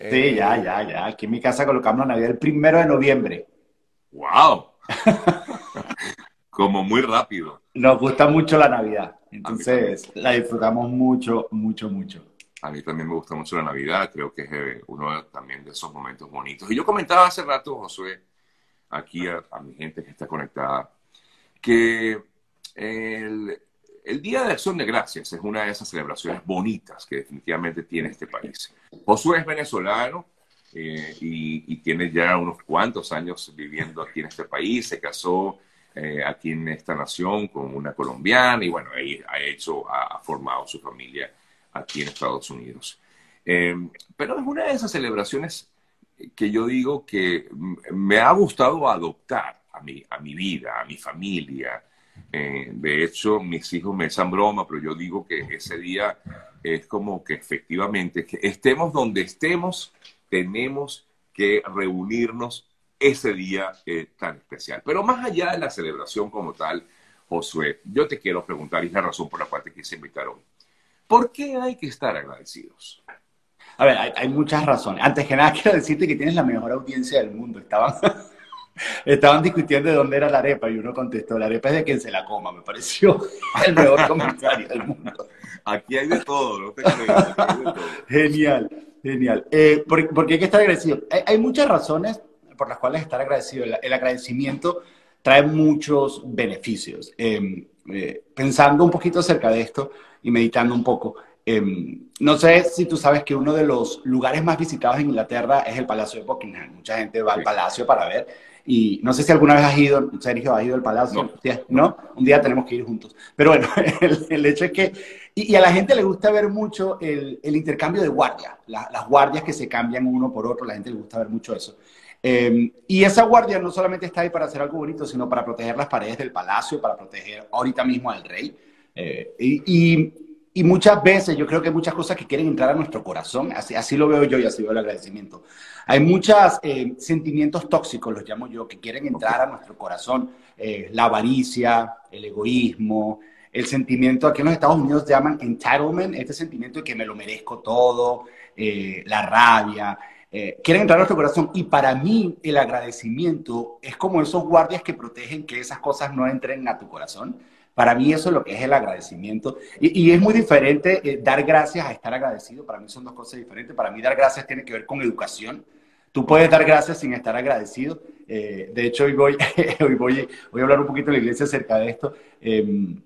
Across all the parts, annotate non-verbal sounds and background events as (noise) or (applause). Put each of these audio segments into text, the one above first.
Sí, ya, ya, ya. Aquí en mi casa colocamos la Navidad el primero de noviembre. ¡Wow! Como muy rápido. Nos gusta mucho la Navidad. Entonces la disfrutamos mucho, mucho, mucho. A mí también me gusta mucho la Navidad. Creo que es eh, uno también de esos momentos bonitos. Y yo comentaba hace rato, Josué, aquí a, mi gente que está conectada, que el, el Día de Acción de Gracias es una de esas celebraciones bonitas que definitivamente tiene este país. Josué es venezolano eh, y, tiene ya unos cuantos años viviendo aquí en este país. Se casó eh, aquí en esta nación con una colombiana y bueno, ha hecho, ha, formado su familia aquí en Estados Unidos. Eh, pero es una de esas celebraciones que yo digo que me ha gustado adoptar a mi, a mi vida, a mi familia, eh, de hecho, mis hijos me echan broma, pero yo digo que ese día es como que efectivamente, que estemos donde estemos, tenemos que reunirnos ese día eh, tan especial. Pero más allá de la celebración como tal, Josué, yo te quiero preguntar, y es la razón por la cual te quise invitar hoy. ¿Por qué hay que estar agradecidos? A ver, hay, hay, muchas razones. Antes que nada, (laughs) quiero decirte que tienes la mejor audiencia del mundo. Estaban, Estaban discutiendo de dónde era la arepa y uno contestó, la arepa es de quien se la coma. Me pareció (laughs) el mejor comentario del mundo. Aquí hay de todo, ¿no? Genial, genial. Eh, ¿por, qué hay que estar agradecido? Hay, muchas razones por las cuales estar agradecido. El, agradecimiento trae muchos beneficios. Em, eh, pensando un poquito acerca de esto y meditando un poco, em, no sé si tú sabes que uno de los lugares más visitados en Inglaterra es el Palacio de Buckingham. Mucha gente va al palacio para ver y no sé si alguna vez has ido, Sergio, has ido al palacio. No. Un día tenemos que ir juntos. Pero bueno, (laughs) el, hecho es que. Y, a la gente le gusta ver mucho el, el intercambio de guardia, las guardias que se cambian uno por otro, la gente le gusta ver mucho eso. Em, y esa guardia no solamente está ahí para hacer algo bonito, sino para proteger las paredes del palacio, para proteger ahorita mismo al rey. Eh, y, y muchas veces yo creo que hay muchas cosas que quieren entrar a nuestro corazón, así, así lo veo yo y así veo el agradecimiento. Hay muchos eh, sentimientos tóxicos, los llamo yo, que quieren entrar a nuestro corazón, eh, la avaricia, el egoísmo, el sentimiento, aquí en los Estados Unidos llaman entitlement, este sentimiento de que me lo merezco todo, eh, la rabia, quieren entrar a nuestro corazón y para mí el agradecimiento es como esos guardias que protegen que esas cosas no entren a tu corazón. Para mí eso es lo que es el agradecimiento. Y, es muy diferente eh, dar gracias a estar agradecido. Para mí son dos cosas diferentes. Para mí dar gracias tiene que ver con educación. Tú puedes dar gracias sin estar agradecido. Eh, de hecho, hoy voy, (laughs) hoy voy, voy a hablar un poquito en la iglesia acerca de esto. Em,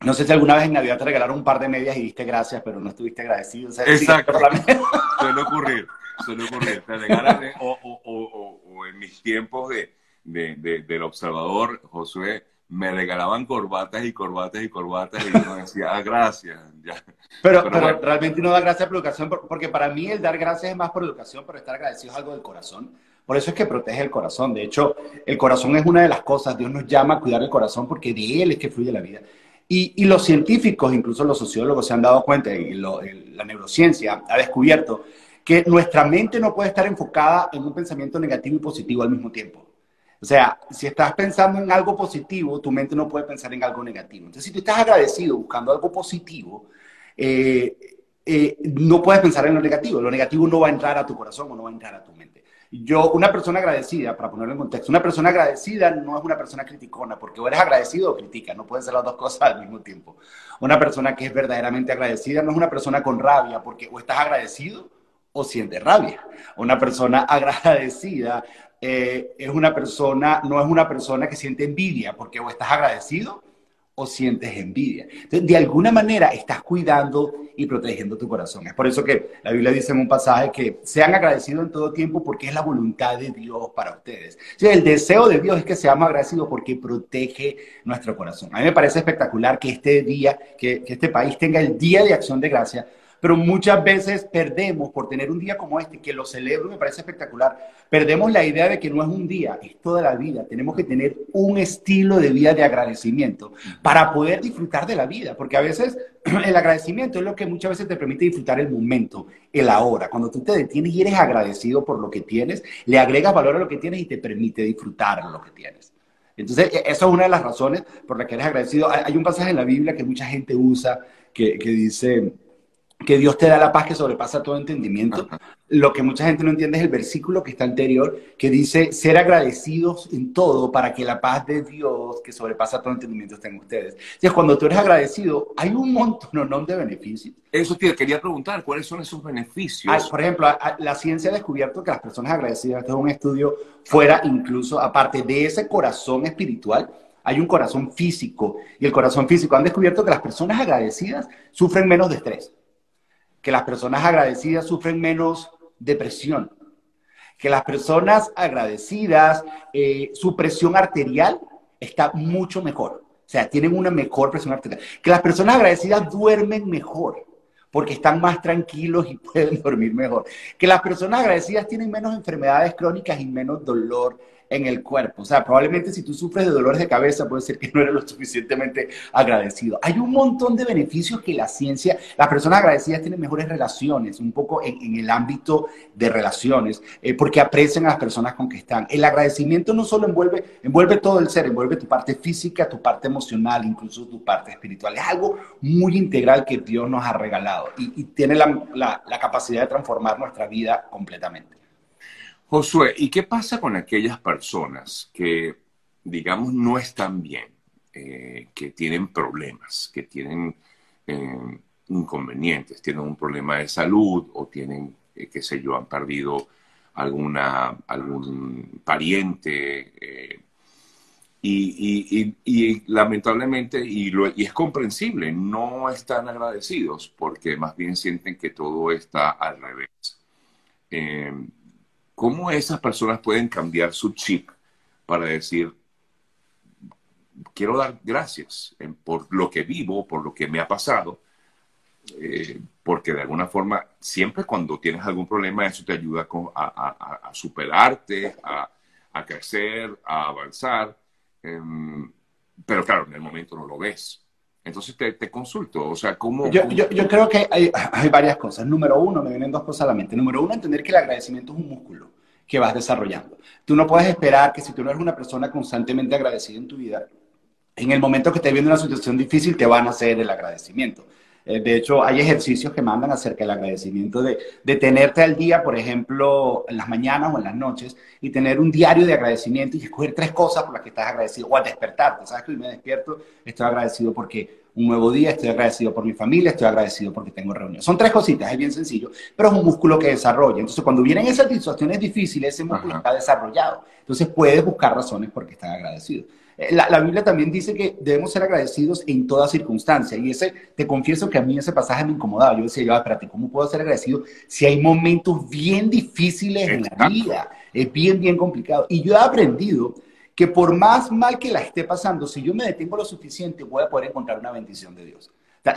no sé si alguna vez en Navidad te regalaron un par de medias y diste gracias, pero no estuviste agradecido. Exacto. (laughs) suele ocurrir, suele ocurrir. Te regalan, o, o, o, o, en mis tiempos de, de, del observador, Josué, me regalaban corbatas y corbatas y corbatas y yo decía, ah, gracias. Pero, pero, realmente no da gracias por educación, porque para mí el dar gracias es más por educación, pero estar agradecido es algo del corazón. Por eso es que protege el corazón. De hecho, el corazón es una de las cosas, Dios nos llama a cuidar el corazón porque de él es que fluye la vida. Y, y los científicos, incluso los sociólogos, se han dado cuenta, y la neurociencia ha descubierto que nuestra mente no puede estar enfocada en un pensamiento negativo y positivo al mismo tiempo. O sea, si estás pensando en algo positivo, tu mente no puede pensar en algo negativo. Entonces, si tú estás agradecido buscando algo positivo, eh, eh, no puedes pensar en lo negativo. Lo negativo no va a entrar a tu corazón o no va a entrar a tu mente. Yo, una persona agradecida, para ponerlo en contexto, una persona agradecida no es una persona criticona, porque o eres agradecido o critica, no pueden ser las dos cosas (laughs) al mismo tiempo. Una persona que es verdaderamente agradecida no es una persona con rabia, porque o estás agradecido o sientes rabia. Una persona (laughs) agradecida eh, es una persona, no es una persona que siente envidia, porque o estás agradecido o sientes envidia. De alguna manera estás cuidando y protegiendo tu corazón. Es por eso que la Biblia dice en un pasaje que sean agradecidos en todo tiempo porque es la voluntad de Dios para ustedes. el deseo de Dios es que seamos agradecidos porque protege nuestro corazón. A mí me parece espectacular que este día, que, que este país tenga el Día de Acción de Gracia, pero muchas veces perdemos por tener un día como este, que lo celebro, me parece espectacular, perdemos la idea de que no es un día, es toda la vida. Tenemos que tener un estilo de vida de agradecimiento para poder disfrutar de la vida, porque a veces (clears throat) el agradecimiento es lo que muchas veces te permite disfrutar el momento, el ahora. Cuando tú te detienes y eres agradecido por lo que tienes, le agregas valor a lo que tienes y te permite disfrutar lo que tienes. Entonces, e-, eso es una de las razones por las que eres agradecido. Hay un pasaje en la Biblia que mucha gente usa que, que dice, que Dios te da la paz que sobrepasa todo entendimiento. Lo que mucha gente no entiende es el versículo que está anterior, que dice, ser agradecidos en todo para que la paz de Dios, que sobrepasa todo entendimiento, esté en ustedes. Entonces, cuando tú eres agradecido, hay un montón de beneficios. Eso te quería preguntar, ¿cuáles son esos beneficios? Ah, por ejemplo, la ciencia ha descubierto que las personas agradecidas, esto es un estudio fuera incluso, aparte de ese corazón espiritual, hay un corazón físico. Y el corazón físico han descubierto que las personas agradecidas sufren menos de estrés que las personas agradecidas sufren menos depresión, que las personas agradecidas, eh, su presión arterial está mucho mejor, o sea, tienen una mejor presión arterial, que las personas agradecidas duermen mejor, porque están más tranquilos y (laughs) pueden dormir mejor, que las personas agradecidas tienen menos enfermedades crónicas y menos dolor en el cuerpo. O sea, probablemente si tú sufres de dolores de cabeza, puede ser que no eres lo suficientemente agradecido. Hay un montón de beneficios que la ciencia, las personas agradecidas tienen mejores relaciones, un poco en, el ámbito de relaciones, eh, porque aprecian a las personas con que están. El agradecimiento no solo envuelve, envuelve todo el ser, envuelve tu parte física, tu parte emocional, incluso tu parte espiritual. Es algo muy integral que Dios nos ha regalado y, tiene la capacidad de transformar nuestra vida completamente. Josué, ¿y qué pasa con aquellas personas que, digamos, no están bien, eh, que tienen problemas, que tienen eh, inconvenientes, tienen un problema de salud o tienen, eh, qué sé yo, han perdido alguna, algún pariente? Y, lamentablemente, y, y, es comprensible, no están agradecidos porque más bien sienten que todo está al revés. ¿Cómo esas personas pueden cambiar su chip para decir, quiero dar gracias por lo que vivo, por lo que me ha pasado? Eh, porque de alguna forma, siempre cuando tienes algún problema, eso te ayuda a, superarte, a, crecer, a avanzar. Em, pero claro, en el momento no lo ves. Entonces te, consulto, o sea, ¿cómo...? Yo, yo, creo que hay, hay, varias cosas. Número uno, me vienen dos cosas a la mente. Número uno, entender que el agradecimiento es un músculo que vas desarrollando. Tú no puedes esperar que si tú no eres una persona constantemente agradecida en tu vida, en el momento que estés viendo una situación difícil te van a hacer el agradecimiento. Eh, de hecho, hay ejercicios que mandan acerca del agradecimiento de, de tenerte al día, por ejemplo, en las mañanas o en las noches, y tener un diario de agradecimiento y escoger tres cosas por las que estás agradecido, o al despertarte. ¿Sabes que hoy me despierto? Estoy agradecido porque un nuevo día, estoy agradecido por mi familia, estoy agradecido porque tengo reunión. Son tres cositas, es bien sencillo, pero es un músculo que desarrolla. Entonces, cuando vienen esas situaciones difíciles, ese músculo está desarrollado. Entonces, puedes buscar razones por qué estás agradecido. Eh, la, Biblia también dice que debemos ser agradecidos en toda circunstancia. Y ese, te confieso que a mí ese pasaje me incomodaba. Yo decía, yo, espérate, ¿cómo puedo ser agradecido si hay momentos bien difíciles en la vida? Es bien, bien complicado. Y yo he aprendido que por más mal que la esté pasando, si yo me detengo lo suficiente, voy a poder encontrar una bendición de Dios.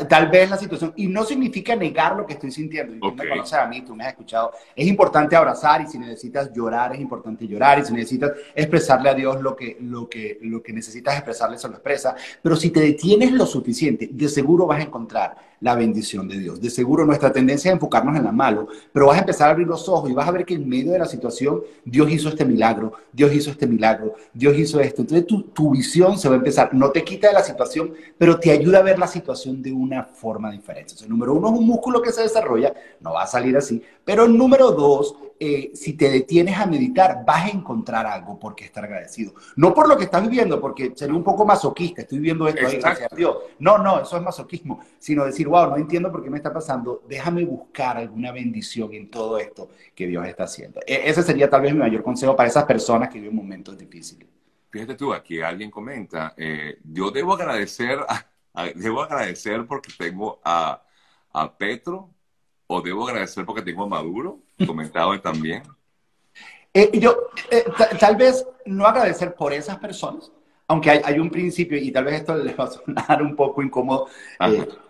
Tal, vez la situación, y no significa negar lo que estoy sintiendo, y tú me conoces a mí, tú me has escuchado, es importante abrazar y si necesitas llorar, es importante llorar y si necesitas expresarle a Dios lo que, lo que, lo que necesitas expresarle, se lo expresa, pero si te detienes lo suficiente, de seguro vas a encontrar la bendición de Dios. De seguro nuestra tendencia es enfocarnos en la malo, pero vas a empezar a abrir los ojos y vas a ver que en medio de la situación Dios hizo este milagro, Dios hizo este milagro, Dios hizo esto. Entonces tu, tu visión se va a empezar, no te quita de la situación, pero te ayuda a ver la situación de una forma diferente. Entonces, número uno es un músculo que se desarrolla, no va a salir así, pero número dos eh, si te detienes a meditar, vas a encontrar algo por qué estar agradecido. No por lo que estás viviendo, porque sería un poco masoquista, estoy viviendo esto ahí, gracias a Dios. No, no, eso es masoquismo, sino decir, wow, no entiendo por qué me está pasando, déjame buscar alguna bendición en todo esto que Dios está haciendo. E, ese sería tal vez mi mayor consejo para esas personas que viven momentos difíciles. Fíjate tú, aquí alguien comenta, eh, yo debo agradecer, debo agradecer porque tengo a, a Petro, o debo agradecer porque tengo a Maduro, comentado también. Eh, yo, eh, tal vez no agradecer por esas personas, aunque hay, un principio, y tal vez esto les va a sonar un poco incómodo,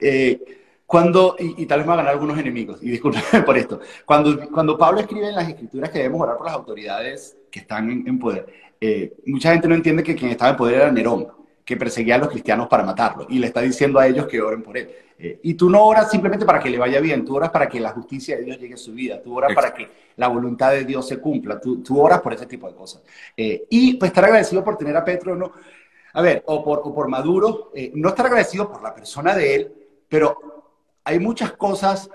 eh, cuando, y, tal vez me van a ganar algunos enemigos, y discúlpenme (laughs) por esto, cuando, cuando Pablo escribe en las escrituras que debemos orar por las autoridades que están en, en poder, mucha gente no entiende que quien estaba en poder era Nerón, que perseguía a los cristianos para matarlos, y le está diciendo a ellos que oren por él. Eh, y tú no oras simplemente para que le vaya bien, tú oras para que la justicia de Dios llegue a su vida, tú oras para que la voluntad de Dios se cumpla, tú, tú oras por ese tipo de cosas. Eh, y pues estar agradecido por tener a Petro, no, a ver, o por, o por Maduro, eh, no estar agradecido por la persona de él, pero hay muchas cosas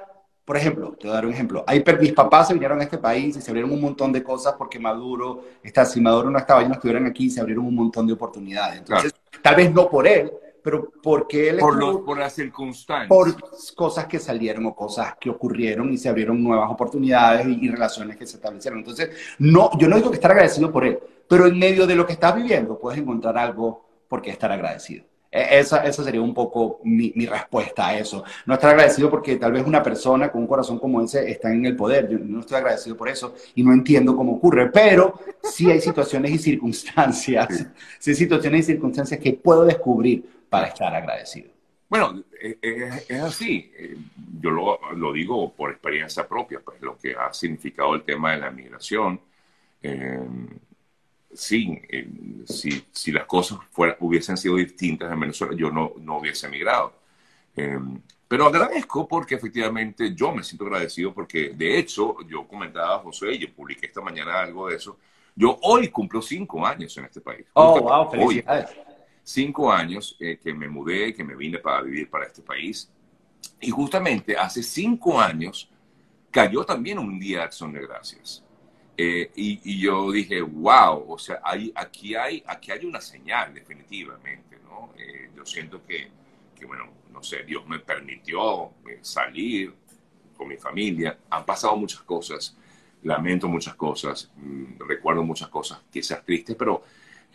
por ejemplo, te voy a dar un ejemplo. Hay, mis papás se vinieron a este país y se abrieron un montón de cosas porque Maduro, está, si Maduro no estaba, ellos no estuvieran aquí, se abrieron un montón de oportunidades. Entonces, tal vez no por él, pero porque él... Por, por las circunstancias. Por cosas que salieron o cosas que ocurrieron y se abrieron nuevas oportunidades y, y, relaciones que se establecieron. Entonces, no, yo no digo que estar agradecido por él, pero en medio de lo que estás viviendo puedes encontrar algo por qué estar agradecido. E, esa, esa sería un poco mi, mi, respuesta a eso. No estar agradecido porque tal vez una persona con un corazón como ese está en el poder. Yo no estoy agradecido por eso y no entiendo cómo ocurre, pero sí hay situaciones y circunstancias, sí hay situaciones y circunstancias que puedo descubrir para estar agradecido. Bueno, es, es así. Yo lo, lo, digo por experiencia propia, pues lo que ha significado el tema de la migración. Eh, sí, eh, si, si, las cosas fuera, hubiesen sido distintas en Venezuela, yo no, no hubiese emigrado. Eh, pero agradezco porque efectivamente yo me siento agradecido porque de hecho yo comentaba a José y yo publiqué esta mañana algo de eso. Yo hoy cumplo cinco años en este país. Oh, wow, felicidades. Hoy, cinco años eh, que me mudé, que me vine para vivir para este país. Y justamente hace cinco años cayó también un día de acción de gracias. Eh, y, y, yo dije, wow, o sea, hay, aquí, hay, aquí hay una señal definitivamente, ¿no? Eh, yo siento que, que, bueno, no sé, Dios me permitió eh, salir con mi familia. Han pasado muchas cosas, lamento muchas cosas, mmm, recuerdo muchas cosas quizás tristes, pero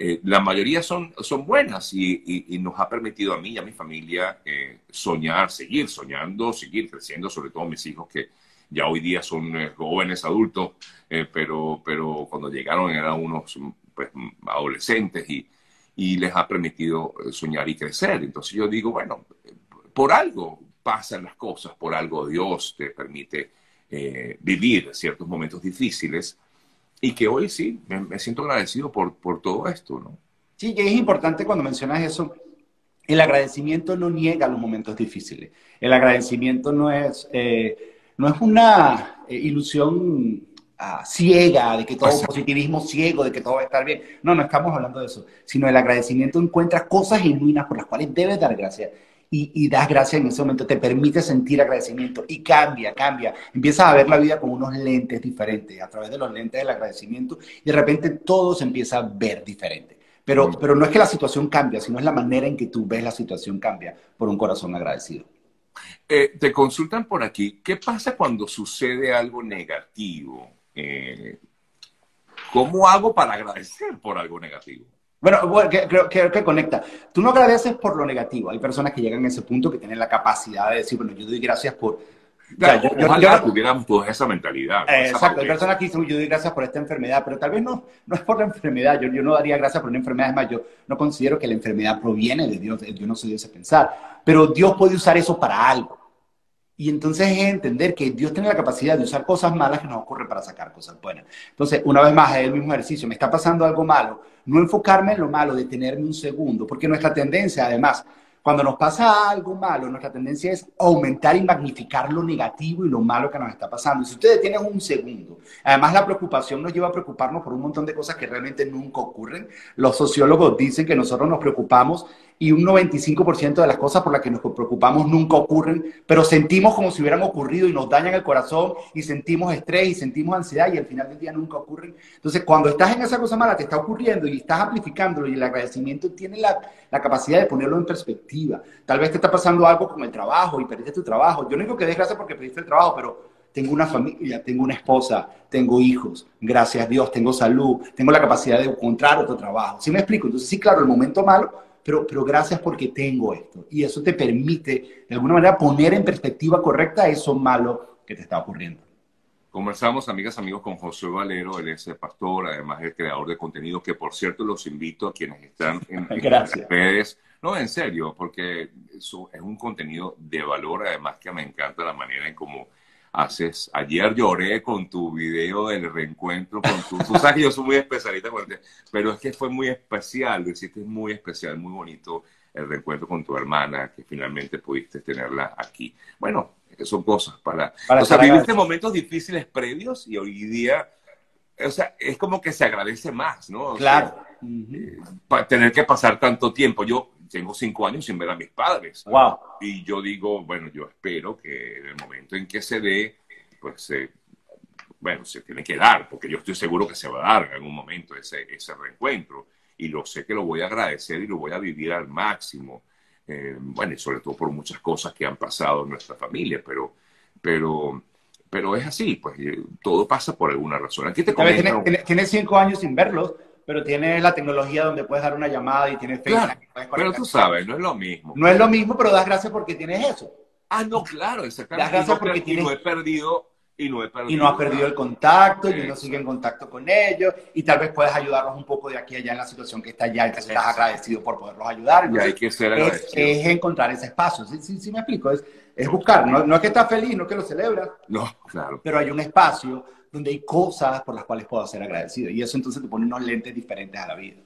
eh, la mayoría son, son buenas y, y, y, nos ha permitido a mí y a mi familia eh, soñar, seguir soñando, seguir creciendo, sobre todo mis hijos que ya hoy día son eh, jóvenes adultos, eh, pero, pero cuando llegaron eran unos pues, adolescentes y, y les ha permitido eh, soñar y crecer. Entonces yo digo, bueno, por algo pasan las cosas, por algo Dios te permite eh, vivir ciertos momentos difíciles y que hoy sí, me, me siento agradecido por, por todo esto, ¿no? Sí, que es importante cuando mencionas eso, el agradecimiento no niega los momentos difíciles. El agradecimiento no es, eh, no es una eh, ilusión uh, ciega de que todo es positivismo ciego, de que todo va a estar bien. No, no estamos hablando de eso, sino el agradecimiento encuentra cosas genuinas por las cuales debes dar gracias. Y, y, das gracias en ese momento, te permite sentir agradecimiento y cambia, cambia. Empiezas a ver la vida con unos lentes diferentes, a través de los lentes del agradecimiento, y de repente todo se empieza a ver diferente. Pero, pero no es que la situación cambia, sino es la manera en que tú ves la situación cambia por un corazón agradecido. Eh, te consultan por aquí, ¿qué pasa cuando sucede algo negativo? Eh, ¿Cómo hago para agradecer por algo negativo? Bueno, creo que, conecta. Tú no agradeces por lo negativo. Hay personas que llegan a ese punto que tienen la capacidad de decir, bueno, yo doy gracias por... Claro, yo, ojalá yo, tuviéramos toda esa mentalidad. Eh, exacto, hay personas que dicen, yo doy gracias por esta enfermedad, pero tal vez no, no es por la enfermedad. Yo, yo no daría gracias por una enfermedad. Es más, yo no considero que la enfermedad proviene de Dios. Yo no soy de ese pensar. Pero Dios puede usar eso para algo. Y entonces es entender que Dios tiene la capacidad de usar cosas malas que nos ocurren para sacar cosas buenas. Entonces, una vez más, es el mismo ejercicio. Me está pasando algo malo. No enfocarme en lo malo, detenerme un segundo, porque nuestra tendencia, además, cuando nos pasa algo malo, nuestra tendencia es aumentar y magnificar lo negativo y lo malo que nos está pasando. Si ustedes tienen un segundo, además la preocupación nos lleva a preocuparnos por un montón de cosas que realmente nunca ocurren. Los sociólogos dicen que nosotros nos preocupamos y un 95% de las cosas por las que nos preocupamos nunca ocurren, pero sentimos como si hubieran ocurrido y nos dañan el corazón y sentimos estrés y sentimos ansiedad y al final del día nunca ocurren. Entonces, cuando estás en esa cosa mala, te está ocurriendo y estás amplificándolo y el agradecimiento tiene la, la capacidad de ponerlo en perspectiva. Tal vez te está pasando algo con el trabajo y perdiste tu trabajo. Yo no digo que des gracias porque perdiste el trabajo, pero tengo una familia, tengo una esposa, tengo hijos, gracias a Dios, tengo salud, tengo la capacidad de encontrar otro trabajo. ¿Sí me explico? Entonces, sí, claro, el momento malo pero, pero gracias porque tengo esto. Y eso te permite, de alguna manera, poner en perspectiva correcta eso malo que te está ocurriendo. Conversamos, amigas, amigos, con José Valero, él es el pastor, además es creador de contenido, que por cierto los invito a quienes están (laughs) en, en las redes. No, en serio, porque eso es un contenido de valor, además que me encanta la manera en cómo haces. Ayer lloré con tu video del reencuentro con tu. Tú sabes que yo soy muy especialista con el pero es que fue muy especial, que es muy especial, muy bonito el reencuentro con tu hermana, que finalmente pudiste tenerla aquí. Bueno, son cosas para. para o sea, viviste momentos difíciles previos y hoy día. O sea, es como que se agradece más, ¿no? O claro. Sea, uh -huh. eh, tener que pasar tanto tiempo. Yo, tengo cinco años sin ver a mis padres. Wow. Y yo digo, bueno, yo espero que en el momento en que se dé, pues, bueno, se tiene que dar, porque yo estoy seguro que se va a dar en algún momento ese, ese reencuentro. Y lo sé que lo voy a agradecer y lo voy a vivir al máximo. Eh, bueno, y sobre todo por muchas cosas que han pasado en nuestra familia, pero, pero, pero es así, pues todo pasa por alguna razón. Aquí te comento... Tienes cinco años sin verlos, pero tienes la tecnología donde puedes dar una llamada y tienes Facebook. pero tú sabes, no es lo mismo. No es lo mismo, pero das gracias porque tienes eso. Ah, no, claro, exactamente. Das gracias porque tienes... he perdido y no he perdido. Y no has perdido el contacto, y uno sigue en contacto con ellos, y tal vez puedes ayudarlos un poco de aquí allá en la situación que está allá, y que estás agradecido por poderlos ayudar. y hay que ser agradecido. Es, encontrar ese espacio, ¿sí, sí, me explico? Es, es buscar, no, no, es que estás feliz, no es que lo celebras. No, claro. Pero hay un espacio donde hay cosas por las cuales puedo ser agradecido. Y eso entonces te pone unos lentes diferentes a la vida.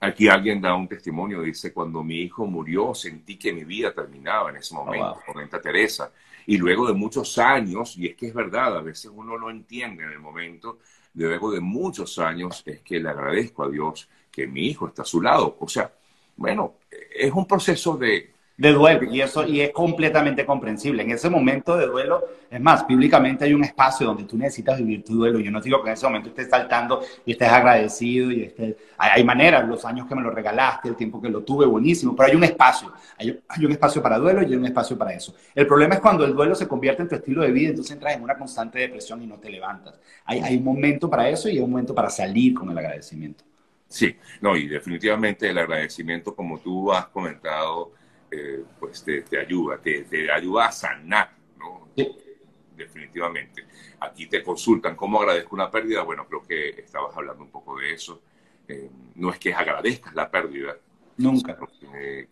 Aquí alguien da un testimonio, dice, cuando mi hijo murió sentí que mi vida terminaba en ese momento, oh, comenta Teresa. Y luego de muchos años, y es que es verdad, a veces uno lo entiende en el momento, luego de muchos años es que le agradezco a Dios que mi hijo está a su lado. O sea, bueno, es un proceso de, de duelo y eso y es completamente comprensible. En ese momento de duelo, es más, bíblicamente hay un espacio donde tú necesitas vivir tu duelo. Yo no digo que en ese momento estés saltando y estés agradecido y estés, hay, maneras, los años que me lo regalaste, el tiempo que lo tuve, buenísimo, pero hay un espacio, hay, hay, un espacio para duelo y hay un espacio para eso. El problema es cuando el duelo se convierte en tu estilo de vida, entonces entras en una constante depresión y no te levantas. Hay, hay un momento para eso y hay un momento para salir con el agradecimiento. Sí, no, y definitivamente el agradecimiento, como tú has comentado, eh, pues te, ayuda, te, ayuda a sanar, ¿no? Definitivamente. Aquí te consultan cómo agradezco una pérdida. Bueno, creo que estabas hablando un poco de eso. Eh, no es que agradezcas la pérdida. Nunca.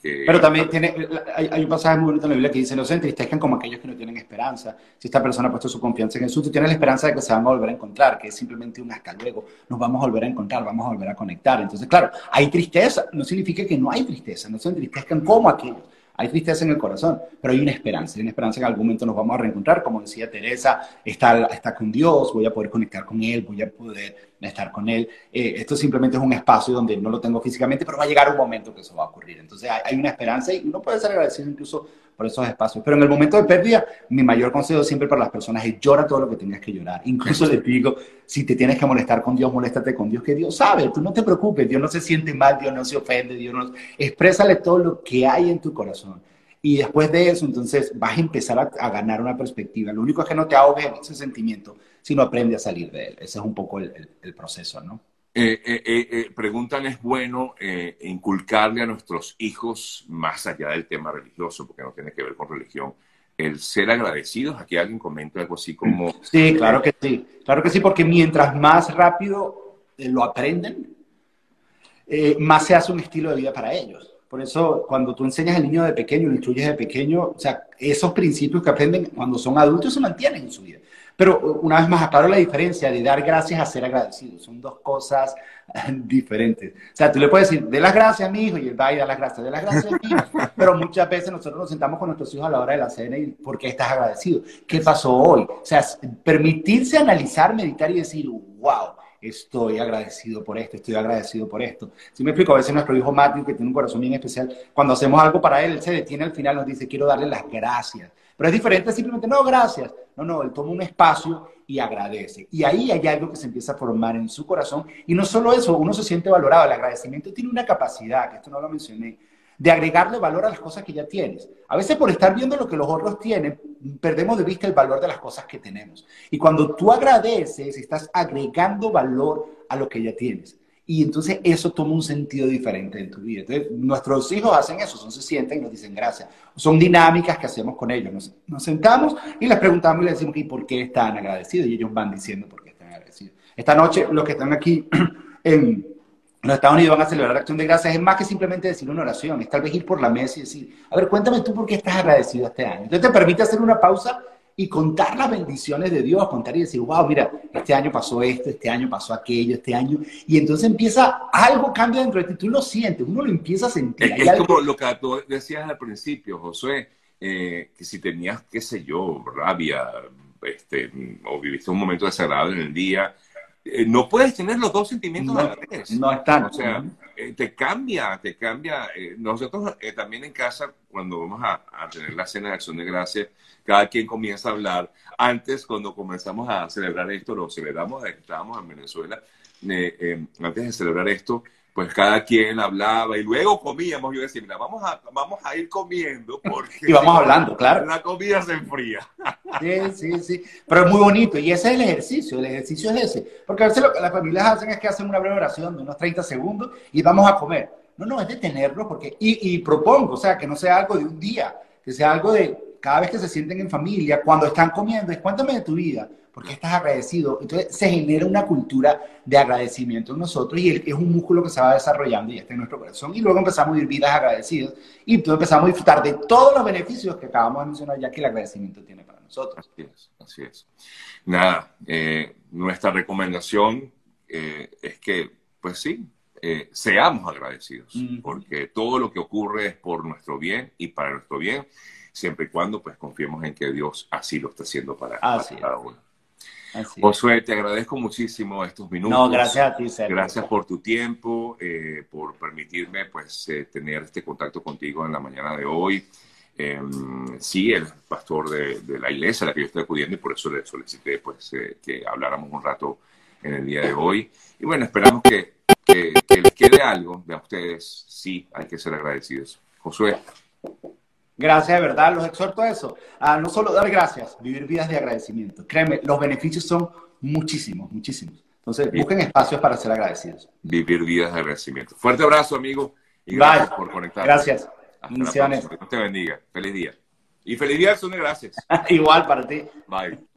Pero también tiene, hay, un pasaje muy bonito en la Biblia que dice, no se entristezcan como aquellos que no tienen esperanza. Si esta persona ha puesto su confianza en Jesús, tú tienes la esperanza de que se van a volver a encontrar, que es simplemente un hasta luego, nos vamos a volver a encontrar, vamos a volver a conectar. Entonces, claro, hay tristeza, no significa que no hay tristeza, no se entristezcan como aquellos hay tristeza en el corazón, pero hay una esperanza, hay una esperanza que en algún momento nos vamos a reencontrar, como decía Teresa, está, está con Dios, voy a poder conectar con Él, voy a poder estar con Él. Eh, esto simplemente es un espacio donde no lo tengo físicamente, pero va a llegar un momento que eso va a ocurrir. Entonces hay, hay una esperanza y uno puede ser agradecido incluso por esos espacios. Pero en el momento de pérdida, mi mayor consejo siempre para las personas es llora todo lo que tengas que llorar. Incluso les digo, si te tienes que molestar con Dios, moléstate con Dios, que Dios sabe, tú no te preocupes, Dios no se siente mal, Dios no se ofende, Dios no... Exprésale todo lo que hay en tu corazón. Y después de eso, entonces vas a empezar a, ganar una perspectiva. Lo único es que no te ahogues en ese sentimiento, sino aprende a salir de él. Ese es un poco el, el proceso, ¿no? Eh, eh, eh, preguntan, ¿es bueno inculcarle a nuestros hijos, más allá del tema religioso, porque no tiene que ver con religión, el ser agradecidos? Aquí alguien comenta algo así como... Sí, claro que sí. Claro que sí, porque mientras más rápido lo aprenden, más se hace un estilo de vida para ellos. Por eso, cuando tú enseñas al niño de pequeño, lo instruyes de pequeño, o sea, esos principios que aprenden cuando son adultos se mantienen en su vida. Pero una vez más, aclaro la diferencia de dar gracias a ser agradecido. Son dos cosas diferentes. O sea, tú le puedes decir, de las gracias a mi hijo, y él va y da las gracias, de las gracias a mi hijo. Pero muchas veces nosotros nos sentamos con nuestros hijos a la hora de la cena y, ¿por qué estás agradecido? ¿Qué pasó hoy? O sea, permitirse analizar, meditar y decir, wow, estoy agradecido por esto, estoy agradecido por esto. Si me explico, a veces nuestro hijo Matthew, que tiene un corazón bien especial, cuando hacemos algo para él, él se detiene al final, nos dice, quiero darle las gracias. Pero es diferente simplemente, no, gracias. No, no, él toma un espacio y agradece. Y ahí hay algo que se empieza a formar en su corazón. Y no solo eso, uno se siente valorado. El agradecimiento tiene una capacidad, que esto no lo mencioné, de agregarle valor a las cosas que ya tienes. A veces por estar viendo lo que los otros tienen, perdemos de vista el valor de las cosas que tenemos. Y cuando tú agradeces, estás agregando valor a lo que ya tienes. Y entonces eso toma un sentido diferente en tu vida. Entonces, nuestros hijos hacen eso, son, se sienten y nos dicen gracias. Son dinámicas que hacemos con ellos. Nos, sentamos y les preguntamos y les decimos, ¿y por qué están agradecidos? Y ellos van diciendo por qué están agradecidos. Esta noche, los que están aquí (clears throat) en los Estados Unidos van a celebrar la acción de gracias, es más que simplemente decir una oración, es tal vez ir por la mesa y decir, a ver, cuéntame tú por qué estás agradecido este año. Entonces te permite hacer una pausa y contar las bendiciones de Dios, contar y decir, wow, mira, este año pasó esto, este año pasó aquello, este año, y entonces empieza, algo cambia dentro de ti, tú lo sientes, uno lo empieza a sentir. Es, como lo que tú decías al principio, Josué, eh, que si tenías, qué sé yo, rabia, este, o viviste un momento desagradable en el día, eh, no puedes tener los dos sentimientos no, a la vez. No están. O sea, eh, te cambia, te cambia. Eh, nosotros también en casa, cuando vamos a, a, tener la cena de acción de gracias, cada quien comienza a hablar. Antes, cuando comenzamos a celebrar esto, lo celebramos desde que estábamos en Venezuela, antes de celebrar esto, pues cada quien hablaba y luego comíamos. Yo decía, mira, vamos a, vamos a ir comiendo porque... (laughs) Y vamos hablando, claro. La comida se enfría. Sí, sí, sí. Pero es muy bonito y ese es el ejercicio, el ejercicio es ese. Porque a veces lo que las familias hacen es que hacen una breve oración de unos 30 segundos y vamos a comer. No, no, es detenerlo porque... Y, y propongo, o sea, que no sea algo de un día, que sea algo de cada vez que se sienten en familia, cuando están comiendo, es cuéntame de tu vida porque estás agradecido. Entonces se genera una cultura de agradecimiento en nosotros y es un músculo que se va desarrollando y está en nuestro corazón. Y luego empezamos a vivir vidas agradecidas y entonces empezamos a disfrutar de todos los beneficios que acabamos de mencionar ya que el agradecimiento tiene para nosotros. Así es, así es. Nada, eh, nuestra recomendación eh, es que, pues sí, eh, seamos agradecidos, porque todo lo que ocurre es por nuestro bien y para nuestro bien, siempre y cuando pues confiemos en que Dios así lo está haciendo para, para cada uno. Josué, te agradezco muchísimo estos minutos. No, gracias a ti, Sergio. Gracias por tu tiempo, eh, por permitirme pues eh, tener este contacto contigo en la mañana de hoy. Em, sí, el pastor de, la iglesia a la que yo estoy acudiendo y por eso le solicité pues eh, que habláramos un rato en el día de hoy. Y bueno, esperamos que, que, que les quede algo de a ustedes. Sí, hay que ser agradecidos. Josué. Gracias, de verdad, los exhorto a eso, a no solo dar gracias, vivir vidas de agradecimiento. Créeme, los beneficios son muchísimos, muchísimos. Entonces, busquen espacios para ser agradecidos. Vivir vidas de agradecimiento. Fuerte abrazo, amigo, y gracias por conectar. Gracias. Hasta Dios te bendiga. Feliz día. Y feliz día, son de gracias. (laughs) Igual para ti. Bye.